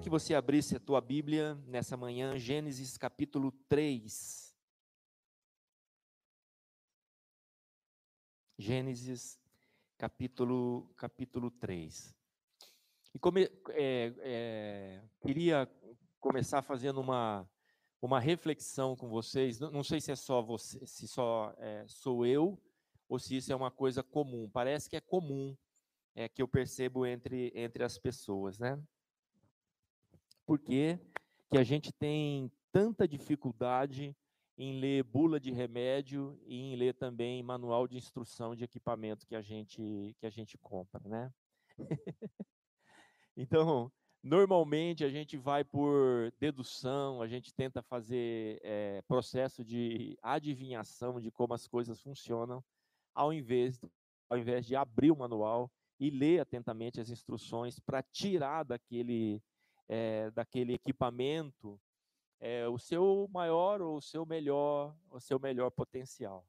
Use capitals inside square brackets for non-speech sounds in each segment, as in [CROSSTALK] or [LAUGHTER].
que você abrisse a tua Bíblia nessa manhã, Gênesis capítulo 3. Gênesis capítulo, capítulo 3. E come, é, é, queria começar fazendo uma, uma reflexão com vocês. Não, não sei se é só você, se só é, sou eu, ou se isso é uma coisa comum. Parece que é comum é, que eu percebo entre, entre as pessoas, né? Por que, a gente tem tanta dificuldade em ler bula de remédio e em ler também manual de instrução de equipamento que a gente, que a gente compra, né? [LAUGHS] então, normalmente a gente vai por dedução, a gente tenta fazer é, processo de adivinhação de como as coisas funcionam, ao invés, ao invés de abrir o manual e ler atentamente as instruções para tirar daquele, é, daquele equipamento é, o seu maior ou o seu melhor, o seu melhor potencial.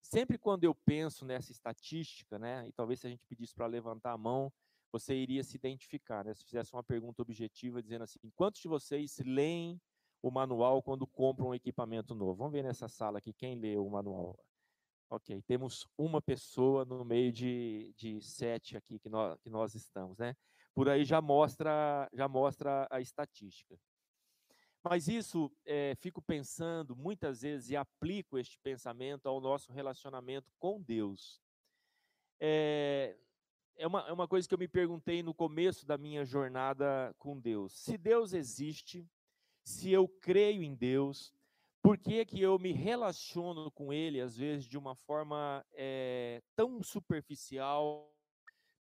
Sempre quando eu penso nessa estatística, né, e talvez se a gente pedisse para levantar a mão, você iria se identificar, né? Se fizesse uma pergunta objetiva dizendo assim, quantos de vocês leem o manual quando compram um equipamento novo? Vamos ver nessa sala aqui quem lê o manual. Ok, temos uma pessoa no meio de, de sete aqui que nós, que nós estamos, né? Por aí já mostra, já mostra a estatística. Mas isso, é, fico pensando muitas vezes e aplico este pensamento ao nosso relacionamento com Deus. É, é, uma, é uma coisa que eu me perguntei no começo da minha jornada com Deus. Se Deus existe, se eu creio em Deus, por que, que eu me relaciono com Ele, às vezes, de uma forma é, tão superficial,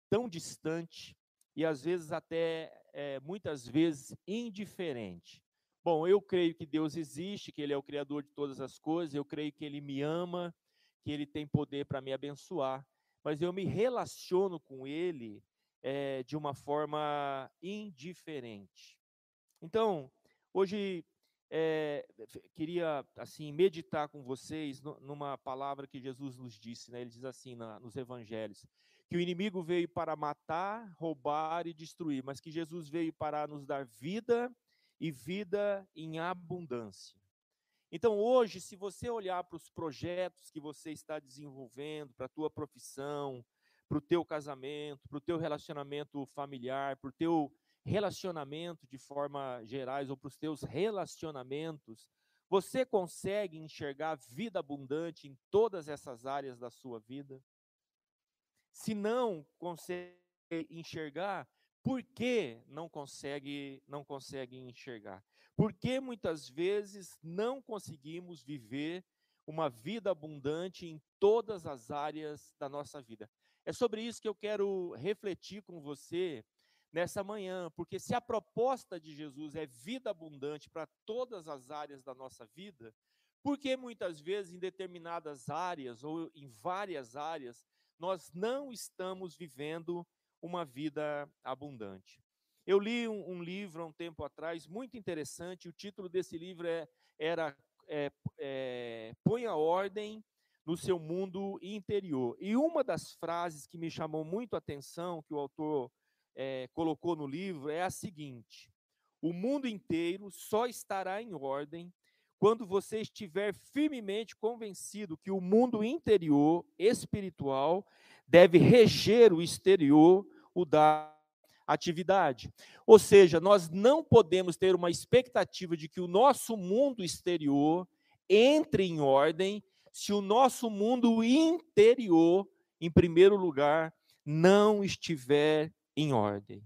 tão distante e, às vezes, até, é, muitas vezes, indiferente? Bom, eu creio que Deus existe, que Ele é o Criador de todas as coisas, eu creio que Ele me ama, que Ele tem poder para me abençoar, mas eu me relaciono com Ele é, de uma forma indiferente. Então, hoje é, queria assim meditar com vocês numa palavra que Jesus nos disse, né? Ele diz assim na, nos Evangelhos que o inimigo veio para matar, roubar e destruir, mas que Jesus veio para nos dar vida e vida em abundância. Então, hoje, se você olhar para os projetos que você está desenvolvendo, para a tua profissão, para o teu casamento, para o teu relacionamento familiar, para o teu relacionamento de forma gerais ou para os teus relacionamentos, você consegue enxergar vida abundante em todas essas áreas da sua vida? Se não consegue enxergar, por que não consegue, não consegue enxergar? Porque muitas vezes não conseguimos viver uma vida abundante em todas as áreas da nossa vida. É sobre isso que eu quero refletir com você nessa manhã, porque se a proposta de Jesus é vida abundante para todas as áreas da nossa vida, por que muitas vezes em determinadas áreas ou em várias áreas nós não estamos vivendo uma vida abundante. Eu li um, um, livro há um tempo atrás, muito interessante, o título desse livro é, era é, é, Põe a Ordem no Seu Mundo Interior. E uma das frases que me chamou muito a atenção, que o autor é, colocou no livro, é a seguinte: O mundo inteiro só estará em ordem quando você estiver firmemente convencido que o mundo interior, espiritual, deve reger o exterior, o da atividade. Ou seja, nós não podemos ter uma expectativa de que o nosso mundo exterior entre em ordem se o nosso mundo interior, em primeiro lugar, não estiver em ordem.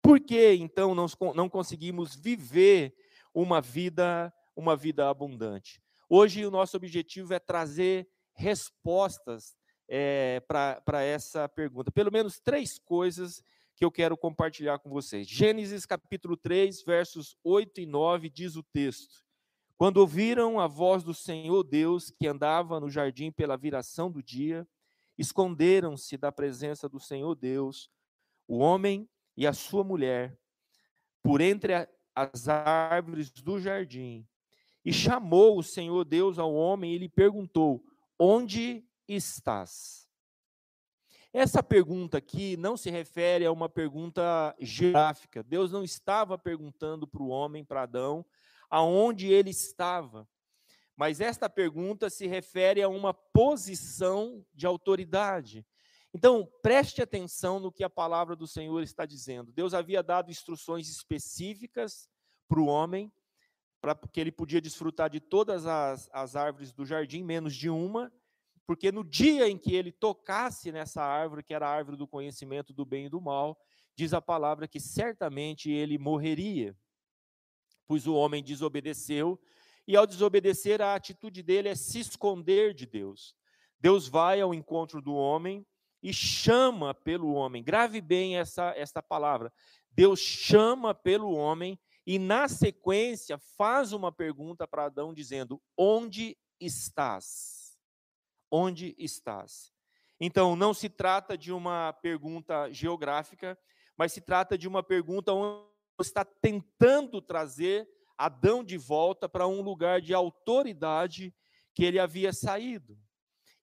Por que então não, não conseguimos viver uma vida, uma vida abundante? Hoje o nosso objetivo é trazer respostas é, para essa pergunta. Pelo menos três coisas que eu quero compartilhar com vocês. Gênesis capítulo 3, versos 8 e 9 diz o texto: Quando ouviram a voz do Senhor Deus que andava no jardim pela viração do dia, esconderam-se da presença do Senhor Deus, o homem e a sua mulher, por entre as árvores do jardim. E chamou o Senhor Deus ao homem e lhe perguntou: Onde estás? Essa pergunta aqui não se refere a uma pergunta geográfica. Deus não estava perguntando para o homem, para Adão, aonde ele estava. Mas esta pergunta se refere a uma posição de autoridade. Então, preste atenção no que a palavra do Senhor está dizendo. Deus havia dado instruções específicas para o homem, para que ele podia desfrutar de todas as, as árvores do jardim, menos de uma, porque no dia em que ele tocasse nessa árvore, que era a árvore do conhecimento do bem e do mal, diz a palavra que certamente ele morreria, pois o homem desobedeceu, e ao desobedecer, a atitude dele é se esconder de Deus. Deus vai ao encontro do homem e chama pelo homem. Grave bem essa, essa palavra. Deus chama pelo homem e, na sequência, faz uma pergunta para Adão, dizendo: Onde estás? onde estás? Então, não se trata de uma pergunta geográfica, mas se trata de uma pergunta onde está tentando trazer Adão de volta para um lugar de autoridade que ele havia saído.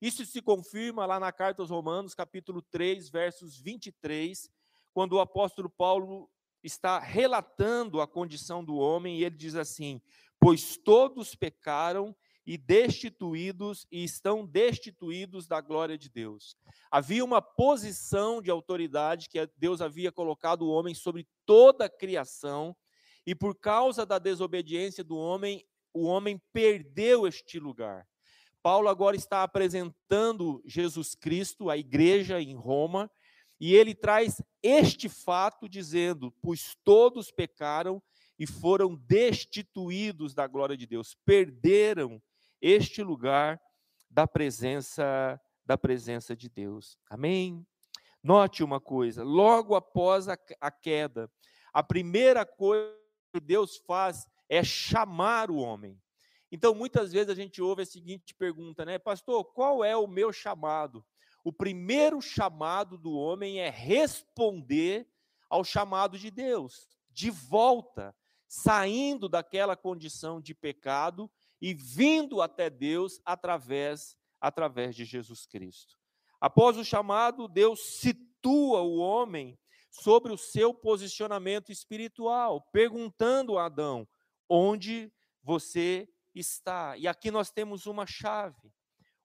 Isso se confirma lá na carta aos Romanos, capítulo 3, versos 23, quando o apóstolo Paulo está relatando a condição do homem e ele diz assim: Pois todos pecaram e destituídos e estão destituídos da glória de Deus. Havia uma posição de autoridade que Deus havia colocado o homem sobre toda a criação, e por causa da desobediência do homem, o homem perdeu este lugar. Paulo agora está apresentando Jesus Cristo à igreja em Roma, e ele traz este fato dizendo: "Pois todos pecaram e foram destituídos da glória de Deus, perderam este lugar da presença da presença de Deus. Amém. Note uma coisa, logo após a, a queda, a primeira coisa que Deus faz é chamar o homem. Então, muitas vezes a gente ouve a seguinte pergunta, né, pastor, qual é o meu chamado? O primeiro chamado do homem é responder ao chamado de Deus, de volta, saindo daquela condição de pecado e vindo até Deus através através de Jesus Cristo. Após o chamado, Deus situa o homem sobre o seu posicionamento espiritual, perguntando a Adão: onde você está? E aqui nós temos uma chave.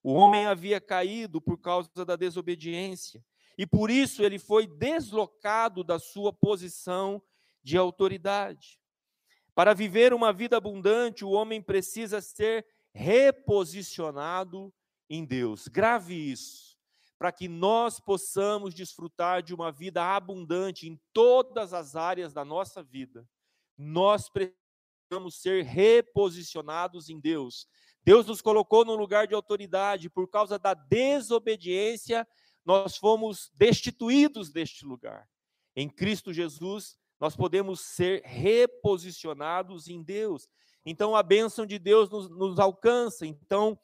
O homem havia caído por causa da desobediência, e por isso ele foi deslocado da sua posição de autoridade. Para viver uma vida abundante, o homem precisa ser reposicionado em Deus. Grave isso, para que nós possamos desfrutar de uma vida abundante em todas as áreas da nossa vida. Nós precisamos ser reposicionados em Deus. Deus nos colocou num lugar de autoridade, por causa da desobediência, nós fomos destituídos deste lugar. Em Cristo Jesus, nós podemos ser reposicionados em Deus. Então a bênção de Deus nos, nos alcança. Então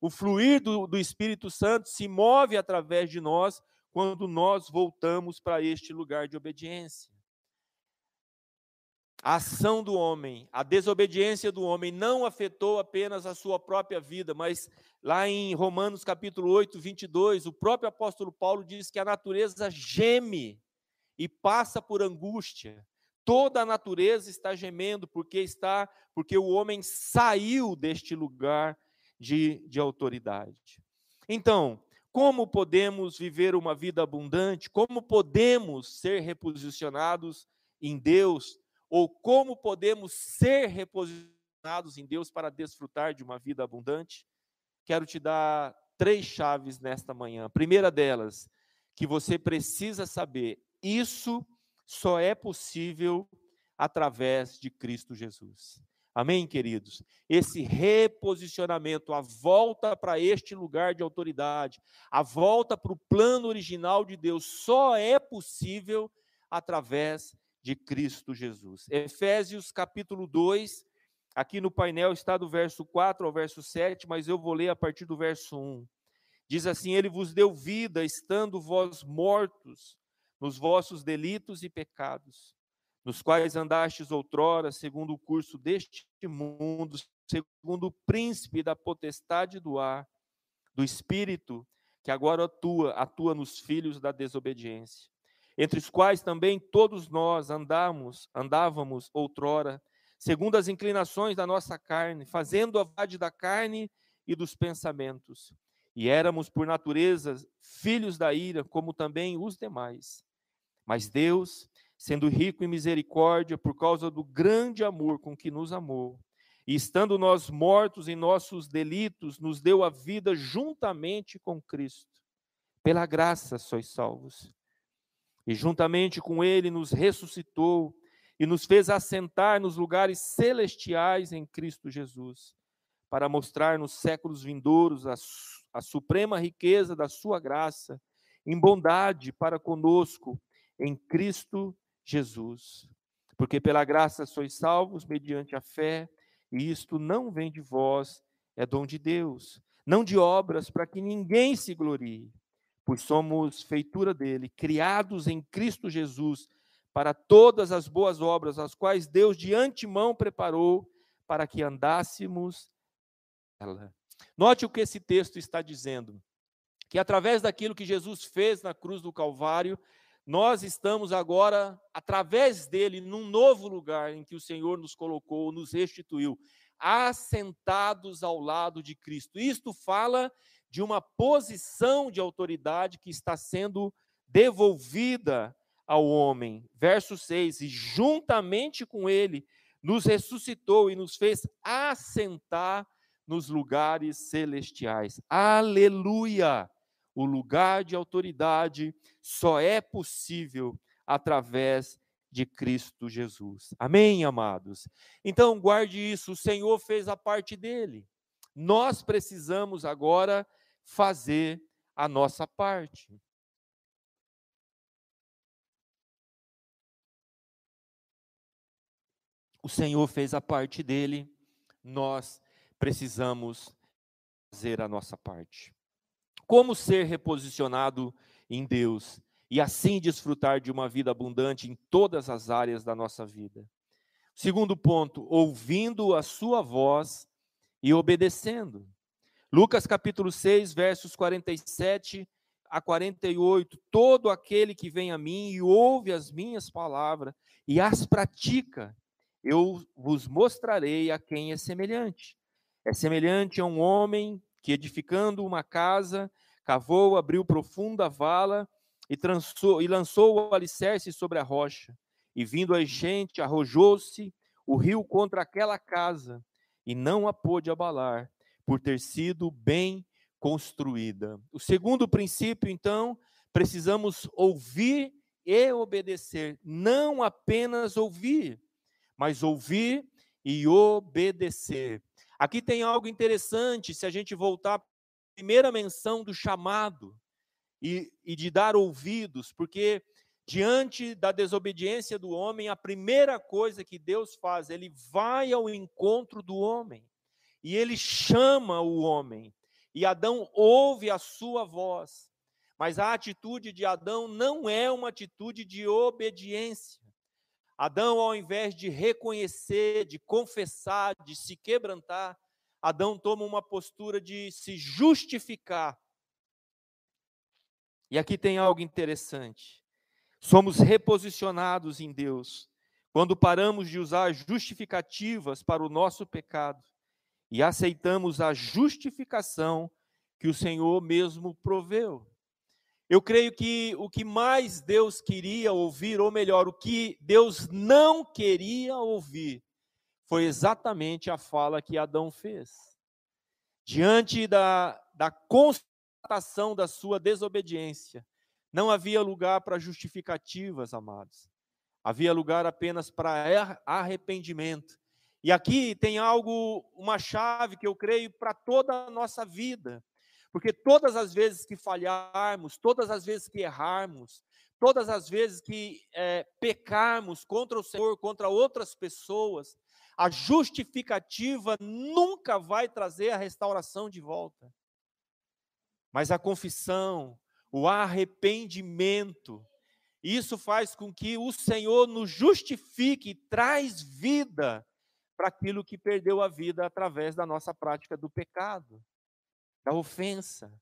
o fluir do, do Espírito Santo se move através de nós quando nós voltamos para este lugar de obediência. A ação do homem, a desobediência do homem não afetou apenas a sua própria vida, mas lá em Romanos capítulo 8, 22, o próprio apóstolo Paulo diz que a natureza geme e passa por angústia. Toda a natureza está gemendo porque está, porque o homem saiu deste lugar de, de autoridade. Então, como podemos viver uma vida abundante? Como podemos ser reposicionados em Deus? Ou como podemos ser reposicionados em Deus para desfrutar de uma vida abundante? Quero te dar três chaves nesta manhã. A primeira delas, que você precisa saber isso só é possível através de Cristo Jesus. Amém, queridos? Esse reposicionamento, a volta para este lugar de autoridade, a volta para o plano original de Deus, só é possível através de Cristo Jesus. Efésios capítulo 2, aqui no painel está do verso 4 ao verso 7, mas eu vou ler a partir do verso 1. Diz assim: Ele vos deu vida, estando vós mortos nos vossos delitos e pecados, nos quais andastes outrora, segundo o curso deste mundo, segundo o príncipe da potestade do ar, do espírito, que agora atua, atua nos filhos da desobediência, entre os quais também todos nós andamos, andávamos outrora, segundo as inclinações da nossa carne, fazendo a vontade da carne e dos pensamentos. E éramos, por natureza, filhos da ira, como também os demais. Mas Deus, sendo rico em misericórdia, por causa do grande amor com que nos amou, e estando nós mortos em nossos delitos, nos deu a vida juntamente com Cristo. Pela graça sois salvos. E juntamente com Ele nos ressuscitou e nos fez assentar nos lugares celestiais em Cristo Jesus, para mostrar nos séculos vindouros a, a suprema riqueza da Sua graça, em bondade para conosco, em Cristo Jesus. Porque pela graça sois salvos mediante a fé, e isto não vem de vós, é dom de Deus, não de obras, para que ninguém se glorie, pois somos feitura dele, criados em Cristo Jesus para todas as boas obras, as quais Deus de antemão preparou para que andássemos ela. Note o que esse texto está dizendo: que através daquilo que Jesus fez na cruz do Calvário, nós estamos agora, através dele, num novo lugar em que o Senhor nos colocou, nos restituiu, assentados ao lado de Cristo. Isto fala de uma posição de autoridade que está sendo devolvida ao homem. Verso 6: E juntamente com ele nos ressuscitou e nos fez assentar nos lugares celestiais. Aleluia! O lugar de autoridade só é possível através de Cristo Jesus. Amém, amados? Então, guarde isso: o Senhor fez a parte dele. Nós precisamos agora fazer a nossa parte. O Senhor fez a parte dele, nós precisamos fazer a nossa parte. Como ser reposicionado em Deus e assim desfrutar de uma vida abundante em todas as áreas da nossa vida? Segundo ponto, ouvindo a sua voz e obedecendo. Lucas capítulo 6, versos 47 a 48. Todo aquele que vem a mim e ouve as minhas palavras e as pratica, eu vos mostrarei a quem é semelhante. É semelhante a um homem que, edificando uma casa, cavou, abriu profunda vala e, trançou, e lançou o alicerce sobre a rocha. E vindo a enchente, arrojou-se o rio contra aquela casa e não a pôde abalar, por ter sido bem construída. O segundo princípio, então, precisamos ouvir e obedecer, não apenas ouvir, mas ouvir e obedecer. Aqui tem algo interessante, se a gente voltar à primeira menção do chamado e, e de dar ouvidos, porque diante da desobediência do homem, a primeira coisa que Deus faz, ele vai ao encontro do homem e ele chama o homem. E Adão ouve a sua voz. Mas a atitude de Adão não é uma atitude de obediência. Adão, ao invés de reconhecer, de confessar, de se quebrantar, Adão toma uma postura de se justificar. E aqui tem algo interessante. Somos reposicionados em Deus quando paramos de usar justificativas para o nosso pecado e aceitamos a justificação que o Senhor mesmo proveu. Eu creio que o que mais Deus queria ouvir, ou melhor, o que Deus não queria ouvir, foi exatamente a fala que Adão fez. Diante da, da constatação da sua desobediência, não havia lugar para justificativas, amados. Havia lugar apenas para arrependimento. E aqui tem algo, uma chave que eu creio para toda a nossa vida. Porque todas as vezes que falharmos, todas as vezes que errarmos, todas as vezes que é, pecarmos contra o Senhor, contra outras pessoas, a justificativa nunca vai trazer a restauração de volta. Mas a confissão, o arrependimento, isso faz com que o Senhor nos justifique e traz vida para aquilo que perdeu a vida através da nossa prática do pecado da ofensa.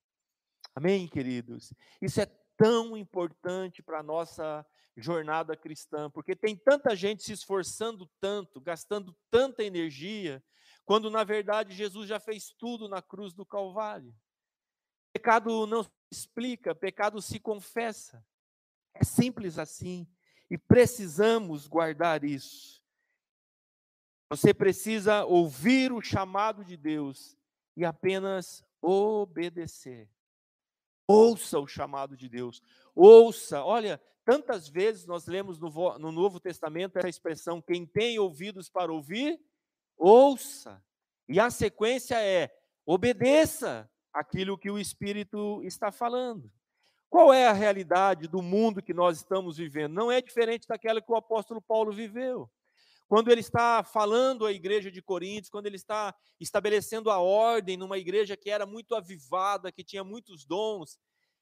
Amém, queridos? Isso é tão importante para a nossa jornada cristã, porque tem tanta gente se esforçando tanto, gastando tanta energia, quando na verdade Jesus já fez tudo na cruz do Calvário. Pecado não se explica, pecado se confessa. É simples assim. E precisamos guardar isso. Você precisa ouvir o chamado de Deus e apenas obedecer. Ouça o chamado de Deus. Ouça. Olha, tantas vezes nós lemos no, no Novo Testamento essa expressão: quem tem ouvidos para ouvir, ouça. E a sequência é: obedeça aquilo que o Espírito está falando. Qual é a realidade do mundo que nós estamos vivendo? Não é diferente daquela que o apóstolo Paulo viveu. Quando ele está falando à igreja de Coríntios, quando ele está estabelecendo a ordem numa igreja que era muito avivada, que tinha muitos dons,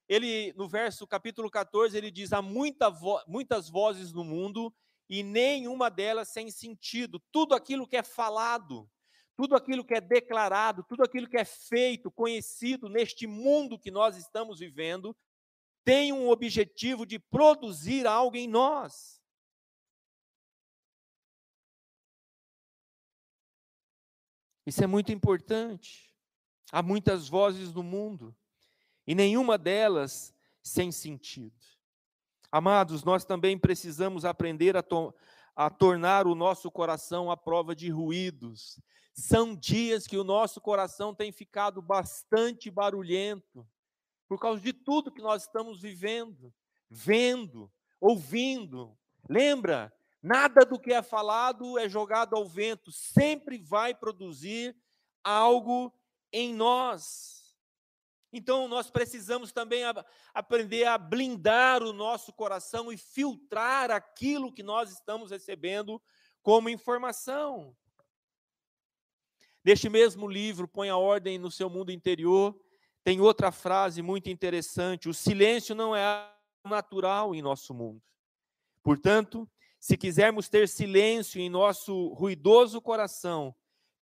ele no verso capítulo 14, ele diz: há muita vo muitas vozes no mundo e nenhuma delas sem sentido. Tudo aquilo que é falado, tudo aquilo que é declarado, tudo aquilo que é feito, conhecido neste mundo que nós estamos vivendo, tem um objetivo de produzir algo em nós. Isso é muito importante. Há muitas vozes no mundo e nenhuma delas sem sentido. Amados, nós também precisamos aprender a, to a tornar o nosso coração à prova de ruídos. São dias que o nosso coração tem ficado bastante barulhento, por causa de tudo que nós estamos vivendo, vendo, ouvindo. Lembra? Nada do que é falado é jogado ao vento, sempre vai produzir algo em nós. Então, nós precisamos também aprender a blindar o nosso coração e filtrar aquilo que nós estamos recebendo como informação. Neste mesmo livro, Põe a Ordem no Seu Mundo Interior, tem outra frase muito interessante: o silêncio não é natural em nosso mundo. Portanto, se quisermos ter silêncio em nosso ruidoso coração,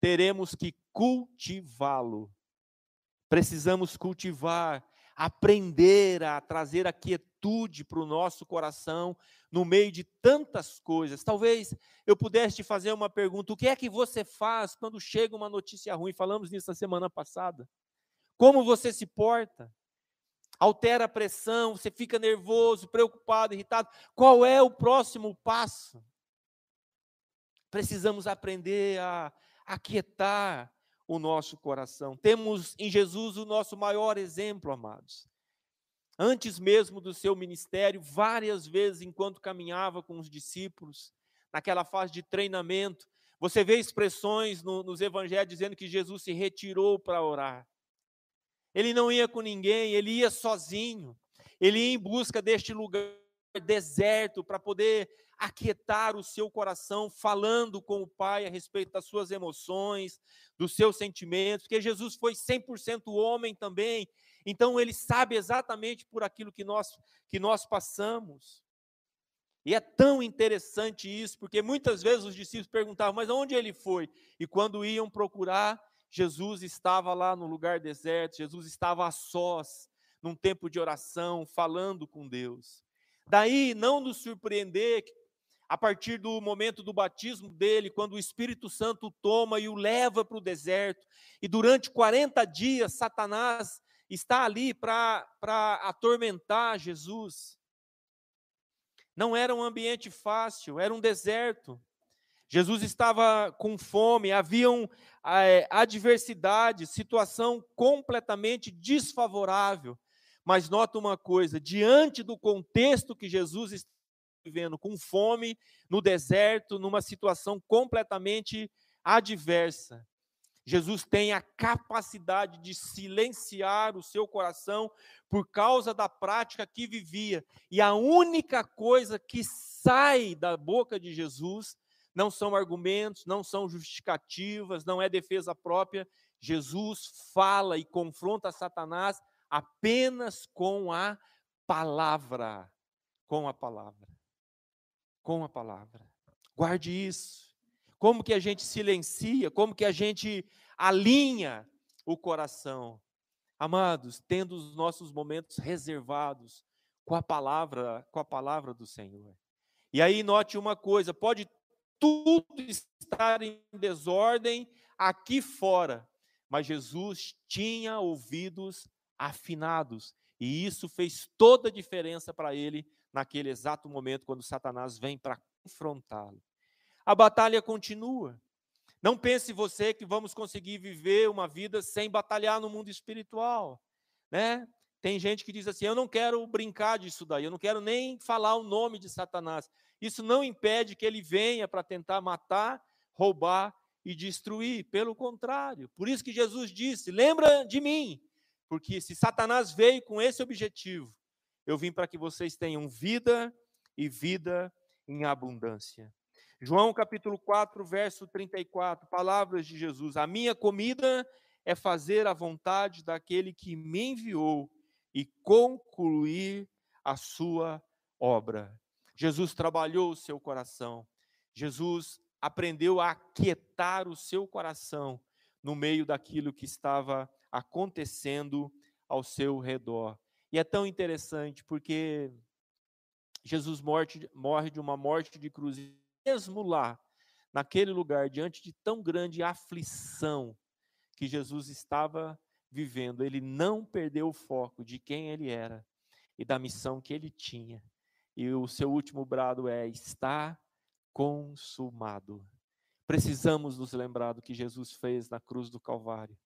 teremos que cultivá-lo. Precisamos cultivar, aprender a trazer a quietude para o nosso coração no meio de tantas coisas. Talvez eu pudesse te fazer uma pergunta: o que é que você faz quando chega uma notícia ruim? Falamos nisso na semana passada. Como você se porta? Altera a pressão, você fica nervoso, preocupado, irritado. Qual é o próximo passo? Precisamos aprender a aquietar o nosso coração. Temos em Jesus o nosso maior exemplo, amados. Antes mesmo do seu ministério, várias vezes, enquanto caminhava com os discípulos, naquela fase de treinamento, você vê expressões no, nos evangelhos dizendo que Jesus se retirou para orar. Ele não ia com ninguém, ele ia sozinho. Ele ia em busca deste lugar deserto para poder aquietar o seu coração, falando com o Pai a respeito das suas emoções, dos seus sentimentos, porque Jesus foi 100% homem também, então ele sabe exatamente por aquilo que nós que nós passamos. E é tão interessante isso, porque muitas vezes os discípulos perguntavam: "Mas onde ele foi?" E quando iam procurar, Jesus estava lá no lugar deserto, Jesus estava a sós, num tempo de oração, falando com Deus. Daí não nos surpreender a partir do momento do batismo dele, quando o Espírito Santo toma e o leva para o deserto, e durante 40 dias Satanás está ali para atormentar Jesus. Não era um ambiente fácil, era um deserto. Jesus estava com fome, haviam é, adversidade, situação completamente desfavorável. Mas nota uma coisa: diante do contexto que Jesus está vivendo, com fome, no deserto, numa situação completamente adversa, Jesus tem a capacidade de silenciar o seu coração por causa da prática que vivia. E a única coisa que sai da boca de Jesus não são argumentos, não são justificativas, não é defesa própria. Jesus fala e confronta Satanás apenas com a palavra. Com a palavra. Com a palavra. Guarde isso. Como que a gente silencia, como que a gente alinha o coração. Amados, tendo os nossos momentos reservados com a palavra, com a palavra do Senhor. E aí note uma coisa, pode tudo estar em desordem aqui fora, mas Jesus tinha ouvidos afinados, e isso fez toda a diferença para ele naquele exato momento quando Satanás vem para confrontá-lo. A batalha continua. Não pense você que vamos conseguir viver uma vida sem batalhar no mundo espiritual, né? Tem gente que diz assim: "Eu não quero brincar disso daí, eu não quero nem falar o nome de Satanás". Isso não impede que ele venha para tentar matar, roubar e destruir, pelo contrário. Por isso que Jesus disse: "Lembra de mim", porque se Satanás veio com esse objetivo, eu vim para que vocês tenham vida e vida em abundância. João capítulo 4, verso 34, palavras de Jesus: A minha comida é fazer a vontade daquele que me enviou e concluir a sua obra. Jesus trabalhou o seu coração. Jesus aprendeu a aquietar o seu coração no meio daquilo que estava acontecendo ao seu redor. E é tão interessante porque Jesus morre, morre de uma morte de cruz mesmo lá, naquele lugar, diante de tão grande aflição que Jesus estava vivendo, ele não perdeu o foco de quem ele era e da missão que ele tinha. E o seu último brado é: está consumado. Precisamos nos lembrar do que Jesus fez na cruz do Calvário.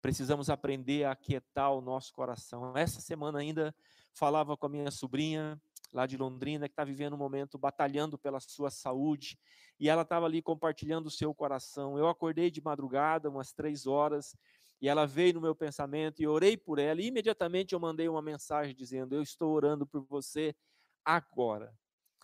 Precisamos aprender a aquietar o nosso coração. Essa semana ainda falava com a minha sobrinha lá de Londrina, que está vivendo um momento batalhando pela sua saúde, e ela estava ali compartilhando o seu coração. Eu acordei de madrugada, umas três horas, e ela veio no meu pensamento e orei por ela, e imediatamente eu mandei uma mensagem dizendo: Eu estou orando por você agora.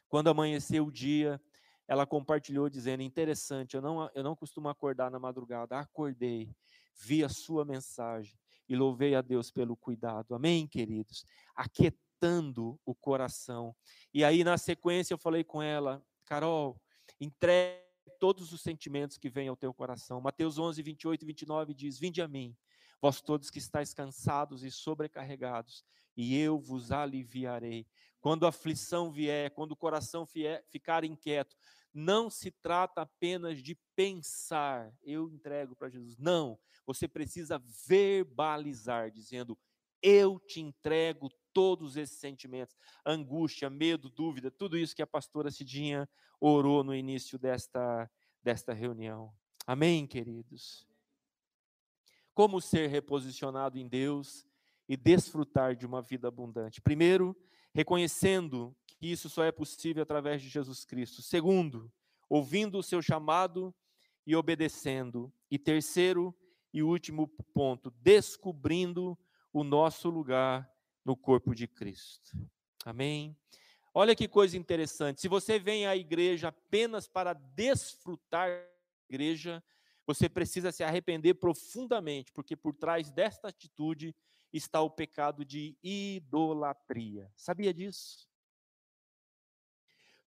Quando amanheceu o dia, ela compartilhou dizendo: Interessante, eu não, eu não costumo acordar na madrugada, acordei, vi a sua mensagem e louvei a Deus pelo cuidado. Amém, queridos? Aquietando o coração. E aí, na sequência, eu falei com ela, Carol, entregue todos os sentimentos que vêm ao teu coração. Mateus 11, 28 e 29 diz: Vinde a mim, vós todos que estáis cansados e sobrecarregados, e eu vos aliviarei. Quando a aflição vier, quando o coração ficar inquieto, não se trata apenas de pensar, eu entrego para Jesus. Não, você precisa verbalizar, dizendo: Eu te entrego todos esses sentimentos, angústia, medo, dúvida, tudo isso que a pastora Cidinha orou no início desta, desta reunião. Amém, queridos? Como ser reposicionado em Deus e desfrutar de uma vida abundante? Primeiro, reconhecendo que isso só é possível através de Jesus Cristo. Segundo, ouvindo o seu chamado e obedecendo. E terceiro e último ponto, descobrindo o nosso lugar no corpo de Cristo. Amém? Olha que coisa interessante. Se você vem à igreja apenas para desfrutar da igreja, você precisa se arrepender profundamente, porque por trás desta atitude está o pecado de idolatria. Sabia disso?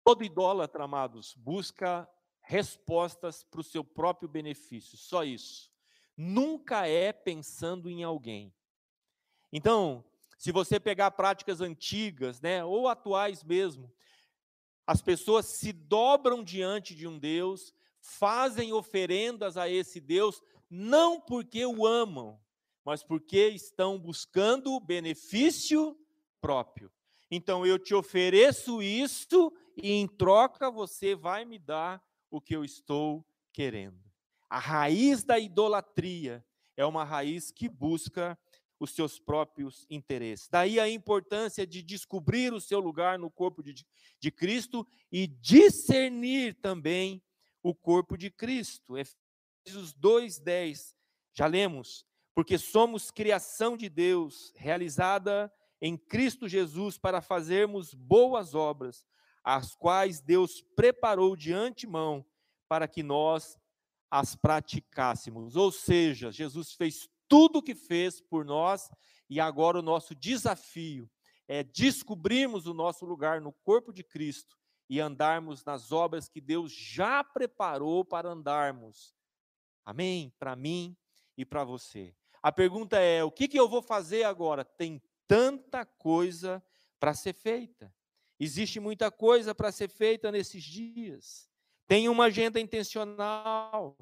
Todo idólatra, amados, busca respostas para o seu próprio benefício, só isso. Nunca é pensando em alguém. Então, se você pegar práticas antigas, né, ou atuais mesmo, as pessoas se dobram diante de um Deus, fazem oferendas a esse Deus, não porque o amam, mas porque estão buscando benefício próprio. Então eu te ofereço isto e em troca você vai me dar o que eu estou querendo. A raiz da idolatria é uma raiz que busca os seus próprios interesses. Daí a importância de descobrir o seu lugar no corpo de, de Cristo e discernir também o corpo de Cristo. Efésios 2:10. Já lemos, porque somos criação de Deus, realizada em Cristo Jesus para fazermos boas obras, as quais Deus preparou de antemão para que nós as praticássemos. Ou seja, Jesus fez tudo o que fez por nós e agora o nosso desafio é descobrirmos o nosso lugar no corpo de Cristo e andarmos nas obras que Deus já preparou para andarmos. Amém? Para mim e para você. A pergunta é: o que, que eu vou fazer agora? Tem tanta coisa para ser feita. Existe muita coisa para ser feita nesses dias. Tem uma agenda intencional.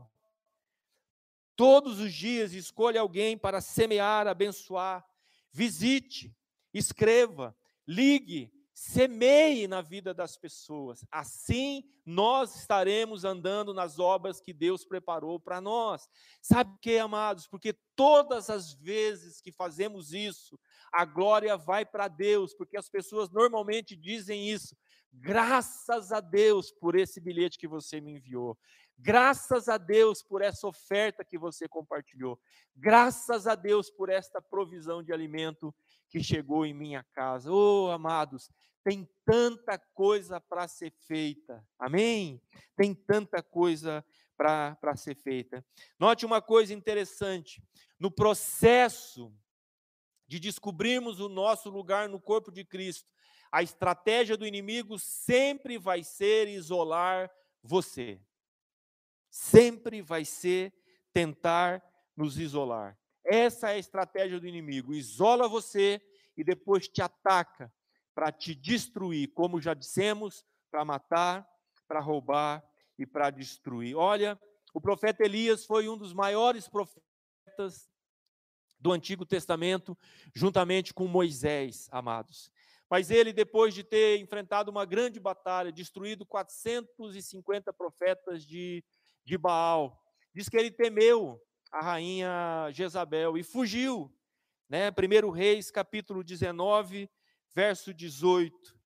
Todos os dias escolha alguém para semear, abençoar. Visite, escreva, ligue, semeie na vida das pessoas. Assim nós estaremos andando nas obras que Deus preparou para nós. Sabe o que, amados? Porque todas as vezes que fazemos isso, a glória vai para Deus, porque as pessoas normalmente dizem isso. Graças a Deus por esse bilhete que você me enviou. Graças a Deus por essa oferta que você compartilhou. Graças a Deus por esta provisão de alimento que chegou em minha casa. Oh, amados, tem tanta coisa para ser feita. Amém? Tem tanta coisa para ser feita. Note uma coisa interessante: no processo de descobrirmos o nosso lugar no corpo de Cristo, a estratégia do inimigo sempre vai ser isolar você. Sempre vai ser tentar nos isolar. Essa é a estratégia do inimigo. Isola você e depois te ataca para te destruir, como já dissemos, para matar, para roubar e para destruir. Olha, o profeta Elias foi um dos maiores profetas do Antigo Testamento, juntamente com Moisés, amados. Mas ele, depois de ter enfrentado uma grande batalha, destruído 450 profetas de, de Baal, diz que ele temeu a rainha Jezabel e fugiu. Né? 1 Reis, capítulo 19, verso 18.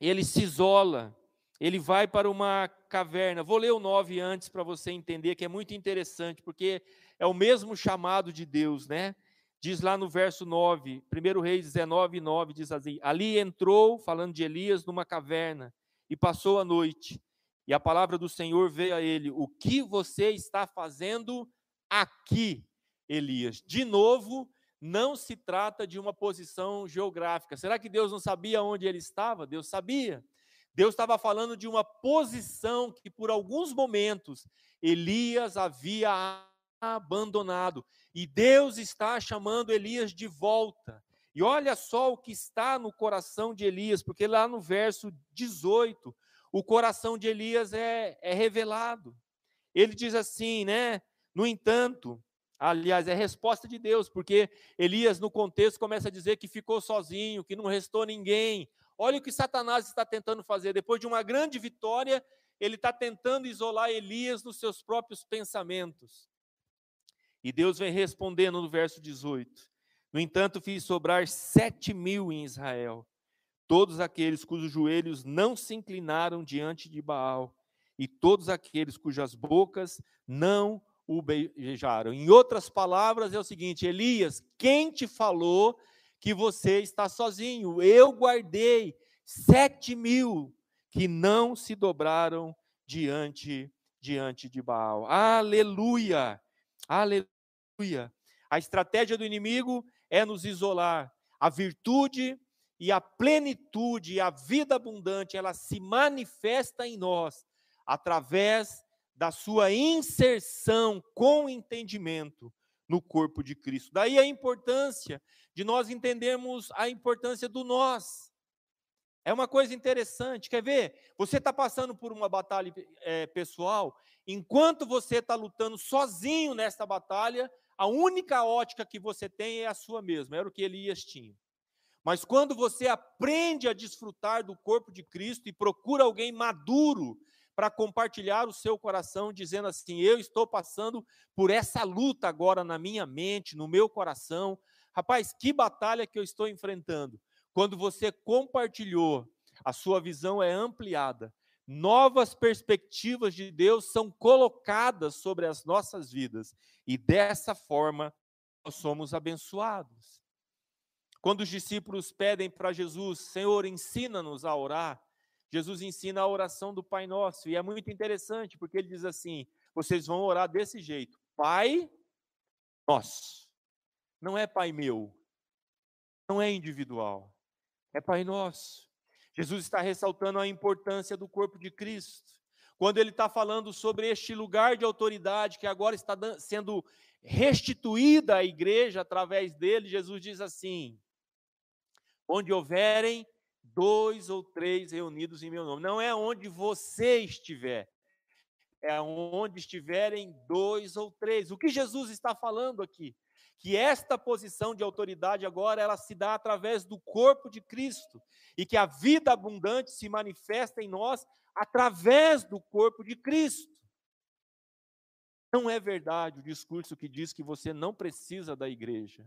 Ele se isola, ele vai para uma caverna. Vou ler o 9 antes para você entender que é muito interessante, porque é o mesmo chamado de Deus, né? Diz lá no verso 9, 1 Reis 19, 9, diz assim: Ali entrou, falando de Elias, numa caverna e passou a noite. E a palavra do Senhor veio a ele: O que você está fazendo aqui, Elias? De novo, não se trata de uma posição geográfica. Será que Deus não sabia onde ele estava? Deus sabia. Deus estava falando de uma posição que, por alguns momentos, Elias havia abandonado. E Deus está chamando Elias de volta. E olha só o que está no coração de Elias, porque lá no verso 18, o coração de Elias é, é revelado. Ele diz assim, né? No entanto, Aliás, é resposta de Deus, porque Elias, no contexto, começa a dizer que ficou sozinho, que não restou ninguém. Olha o que Satanás está tentando fazer. Depois de uma grande vitória, ele está tentando isolar Elias nos seus próprios pensamentos. E Deus vem respondendo no verso 18: No entanto, fiz sobrar sete mil em Israel, todos aqueles cujos joelhos não se inclinaram diante de Baal, e todos aqueles cujas bocas não o beijaram. Em outras palavras, é o seguinte: Elias, quem te falou que você está sozinho? Eu guardei sete mil que não se dobraram diante diante de Baal. Aleluia! Aleluia! A estratégia do inimigo é nos isolar. A virtude e a plenitude a vida abundante, ela se manifesta em nós através da sua inserção com entendimento no corpo de Cristo. Daí a importância de nós entendermos a importância do nós. É uma coisa interessante, quer ver? Você está passando por uma batalha é, pessoal, enquanto você está lutando sozinho nesta batalha, a única ótica que você tem é a sua mesma, era o que Elias tinha. Mas quando você aprende a desfrutar do corpo de Cristo e procura alguém maduro para compartilhar o seu coração, dizendo assim: Eu estou passando por essa luta agora na minha mente, no meu coração. Rapaz, que batalha que eu estou enfrentando. Quando você compartilhou, a sua visão é ampliada. Novas perspectivas de Deus são colocadas sobre as nossas vidas. E dessa forma, nós somos abençoados. Quando os discípulos pedem para Jesus, Senhor, ensina-nos a orar, Jesus ensina a oração do Pai Nosso, e é muito interessante, porque ele diz assim: vocês vão orar desse jeito, Pai Nosso. Não é Pai meu, não é individual, é Pai Nosso. Jesus está ressaltando a importância do corpo de Cristo. quando ele está falando sobre este lugar de autoridade que agora está sendo restituída à igreja através dele, Jesus diz assim: onde houverem dois ou três reunidos em meu nome. Não é onde você estiver, é onde estiverem dois ou três. O que Jesus está falando aqui? Que esta posição de autoridade agora ela se dá através do corpo de Cristo e que a vida abundante se manifesta em nós através do corpo de Cristo. Não é verdade o discurso que diz que você não precisa da igreja.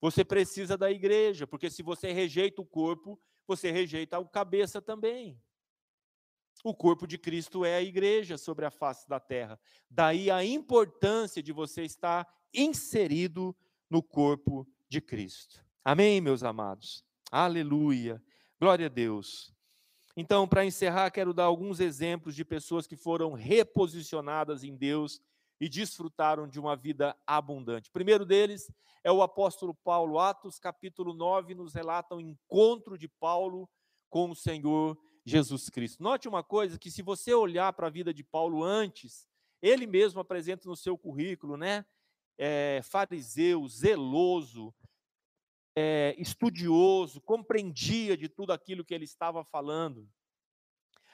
Você precisa da igreja, porque se você rejeita o corpo, você rejeita o cabeça também. O corpo de Cristo é a igreja sobre a face da terra. Daí a importância de você estar inserido no corpo de Cristo. Amém, meus amados? Aleluia. Glória a Deus. Então, para encerrar, quero dar alguns exemplos de pessoas que foram reposicionadas em Deus e desfrutaram de uma vida abundante. O primeiro deles é o apóstolo Paulo. Atos capítulo 9 nos relata o encontro de Paulo com o Senhor Jesus Cristo. Note uma coisa que se você olhar para a vida de Paulo antes, ele mesmo apresenta no seu currículo, né? É, fariseu, zeloso, é, estudioso, compreendia de tudo aquilo que ele estava falando.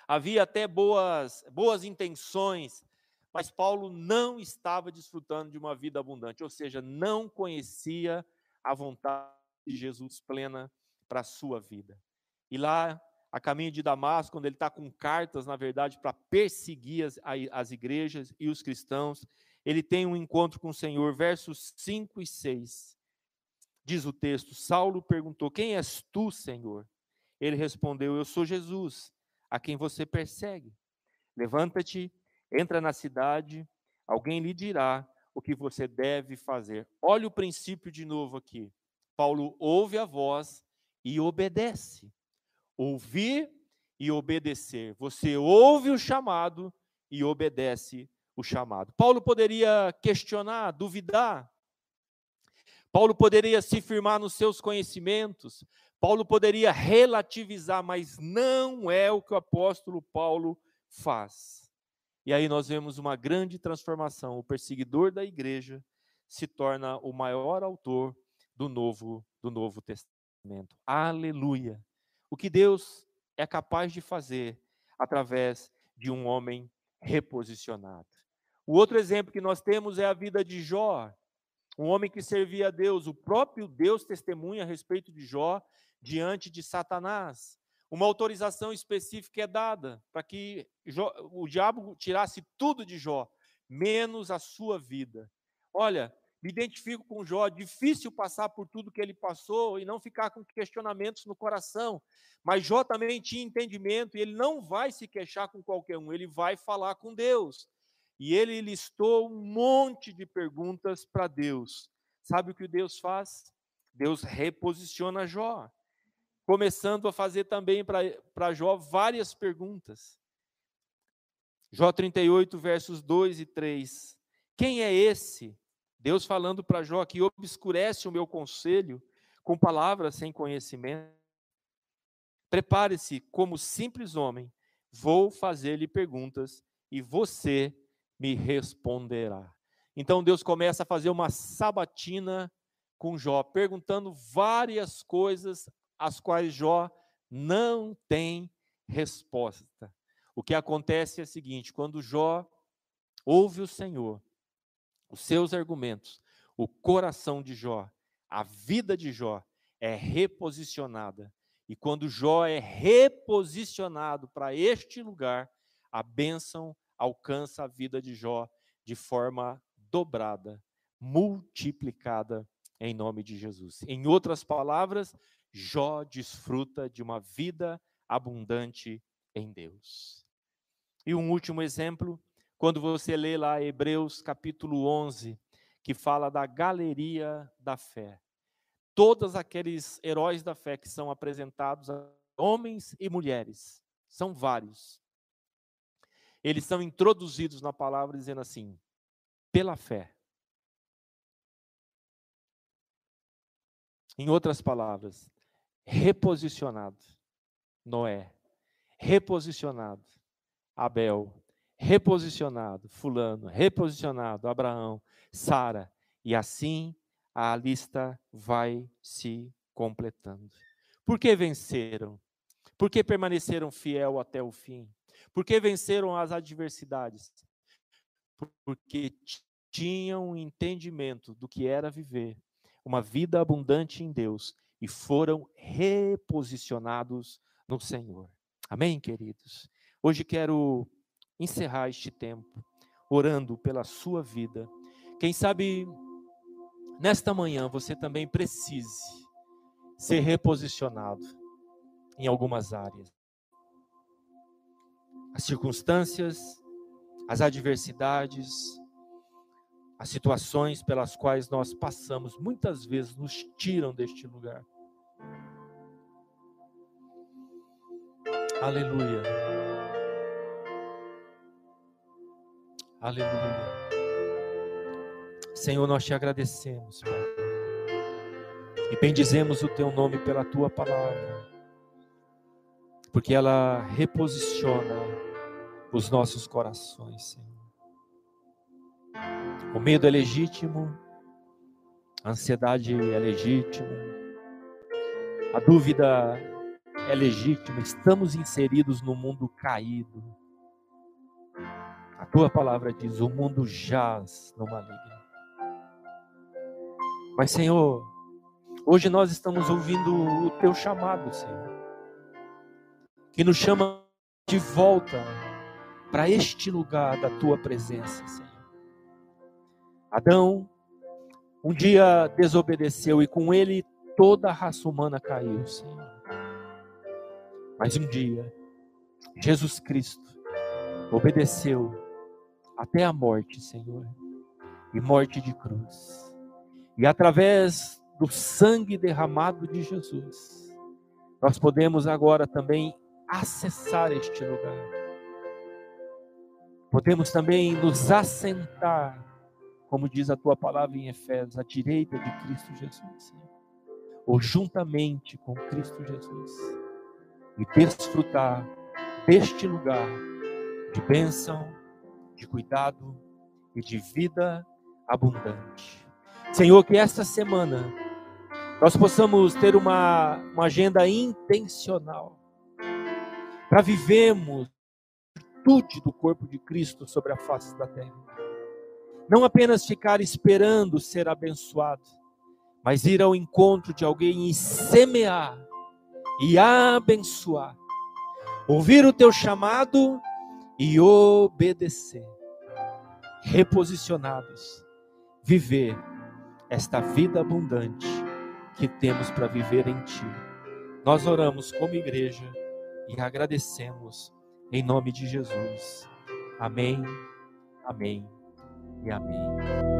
Havia até boas, boas intenções, mas Paulo não estava desfrutando de uma vida abundante, ou seja, não conhecia a vontade de Jesus plena para a sua vida. E lá a caminho de Damasco, quando ele está com cartas, na verdade, para perseguir as, as igrejas e os cristãos, ele tem um encontro com o Senhor, versos 5 e 6. Diz o texto: Saulo perguntou: Quem és tu, Senhor? Ele respondeu: Eu sou Jesus, a quem você persegue. Levanta-te, entra na cidade, alguém lhe dirá o que você deve fazer. Olha o princípio de novo aqui. Paulo ouve a voz e obedece ouvir e obedecer. Você ouve o chamado e obedece o chamado. Paulo poderia questionar, duvidar. Paulo poderia se firmar nos seus conhecimentos. Paulo poderia relativizar, mas não é o que o apóstolo Paulo faz. E aí nós vemos uma grande transformação. O perseguidor da igreja se torna o maior autor do Novo do Novo Testamento. Aleluia o que Deus é capaz de fazer através de um homem reposicionado. O outro exemplo que nós temos é a vida de Jó, um homem que servia a Deus. O próprio Deus testemunha a respeito de Jó diante de Satanás. Uma autorização específica é dada para que Jó, o diabo tirasse tudo de Jó, menos a sua vida. Olha, me identifico com Jó, difícil passar por tudo que ele passou e não ficar com questionamentos no coração. Mas Jó também tinha entendimento e ele não vai se queixar com qualquer um, ele vai falar com Deus. E ele listou um monte de perguntas para Deus. Sabe o que Deus faz? Deus reposiciona Jó, começando a fazer também para Jó várias perguntas. Jó 38, versos 2 e 3. Quem é esse? Deus falando para Jó que obscurece o meu conselho com palavras sem conhecimento. Prepare-se como simples homem, vou fazer-lhe perguntas e você me responderá. Então Deus começa a fazer uma sabatina com Jó, perguntando várias coisas às quais Jó não tem resposta. O que acontece é o seguinte: quando Jó ouve o Senhor, os seus argumentos, o coração de Jó, a vida de Jó é reposicionada. E quando Jó é reposicionado para este lugar, a bênção alcança a vida de Jó de forma dobrada, multiplicada em nome de Jesus. Em outras palavras, Jó desfruta de uma vida abundante em Deus. E um último exemplo quando você lê lá Hebreus capítulo 11, que fala da galeria da fé. Todos aqueles heróis da fé que são apresentados, homens e mulheres, são vários. Eles são introduzidos na palavra dizendo assim: pela fé. Em outras palavras, reposicionado Noé, reposicionado Abel, reposicionado Fulano, reposicionado Abraão, Sara, e assim a lista vai se completando. Por que venceram? Por que permaneceram fiel até o fim? Por que venceram as adversidades? Porque tinham um entendimento do que era viver uma vida abundante em Deus e foram reposicionados no Senhor. Amém, queridos? Hoje quero encerrar este tempo orando pela sua vida. Quem sabe nesta manhã você também precise ser reposicionado em algumas áreas. As circunstâncias, as adversidades, as situações pelas quais nós passamos muitas vezes nos tiram deste lugar. Aleluia. Aleluia. Senhor, nós te agradecemos, Pai. E bendizemos o teu nome pela tua palavra. Porque ela reposiciona os nossos corações, Senhor. O medo é legítimo, a ansiedade é legítima, a dúvida é legítima, estamos inseridos no mundo caído. A tua palavra diz: o mundo jaz no maligno. Mas, Senhor, hoje nós estamos ouvindo o teu chamado, Senhor, que nos chama de volta para este lugar da tua presença, Senhor. Adão um dia desobedeceu e com ele toda a raça humana caiu, Senhor. Mas um dia, Jesus Cristo obedeceu até a morte, Senhor, e morte de cruz. E através do sangue derramado de Jesus, nós podemos agora também acessar este lugar. Podemos também nos assentar como diz a tua palavra em Efésios, à direita de Cristo Jesus, ou juntamente com Cristo Jesus, e desfrutar deste lugar de bênção, de cuidado e de vida abundante. Senhor, que esta semana nós possamos ter uma, uma agenda intencional para vivermos tudo do corpo de Cristo sobre a face da terra. Não apenas ficar esperando ser abençoado, mas ir ao encontro de alguém e semear e abençoar. Ouvir o teu chamado e obedecer. Reposicionados, viver esta vida abundante que temos para viver em Ti. Nós oramos como igreja e agradecemos em nome de Jesus. Amém. Amém e amém.